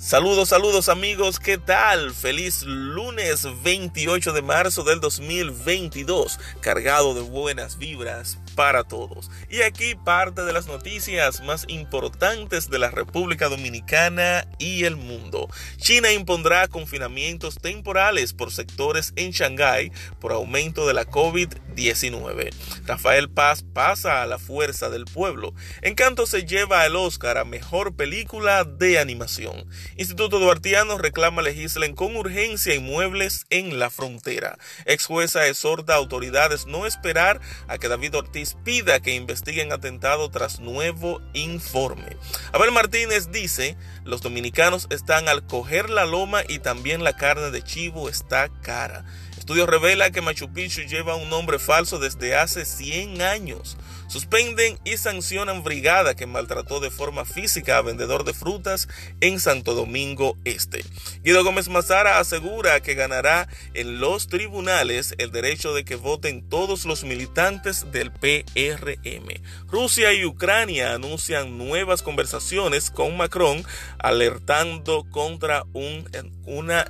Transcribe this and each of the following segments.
Saludos, saludos amigos, ¿qué tal? Feliz lunes 28 de marzo del 2022, cargado de buenas vibras para todos. Y aquí parte de las noticias más importantes de la República Dominicana y el mundo. China impondrá confinamientos temporales por sectores en Shanghái por aumento de la COVID-19. Rafael Paz pasa a la fuerza del pueblo. Encanto se lleva el Oscar a Mejor Película de Animación. Instituto Duartiano reclama legislen con urgencia inmuebles en la frontera. Ex jueza exhorta a autoridades no esperar a que David Ortiz pida que investiguen atentado tras nuevo informe. Abel Martínez dice, los dominicanos están al coger la loma y también la carne de chivo está cara. Estudio revela que Machu Picchu lleva un nombre falso desde hace 100 años. Suspenden y sancionan brigada que maltrató de forma física a vendedor de frutas en Santo Domingo Este. Guido Gómez Mazara asegura que ganará en los tribunales el derecho de que voten todos los militantes del PRM. Rusia y Ucrania anuncian nuevas conversaciones con Macron alertando contra un, una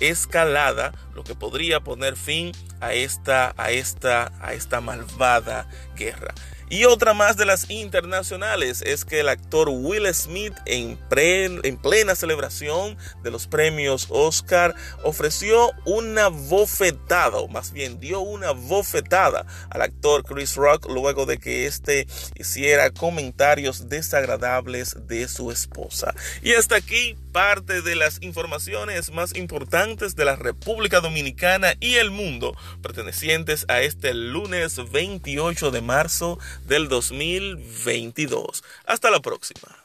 escalada, lo que podría poner fin a esta, a esta, a esta malvada guerra. Y otra más de las internacionales es que el actor Will Smith en, en, plena celebración de los premios Oscar ofreció una bofetada, o más bien dio una bofetada al actor Chris Rock luego de que éste hiciera comentarios desagradables de su esposa. Y hasta aquí parte de las informaciones más importantes de la República Dominicana y el mundo pertenecientes a este lunes 28 de marzo del 2022. Hasta la próxima.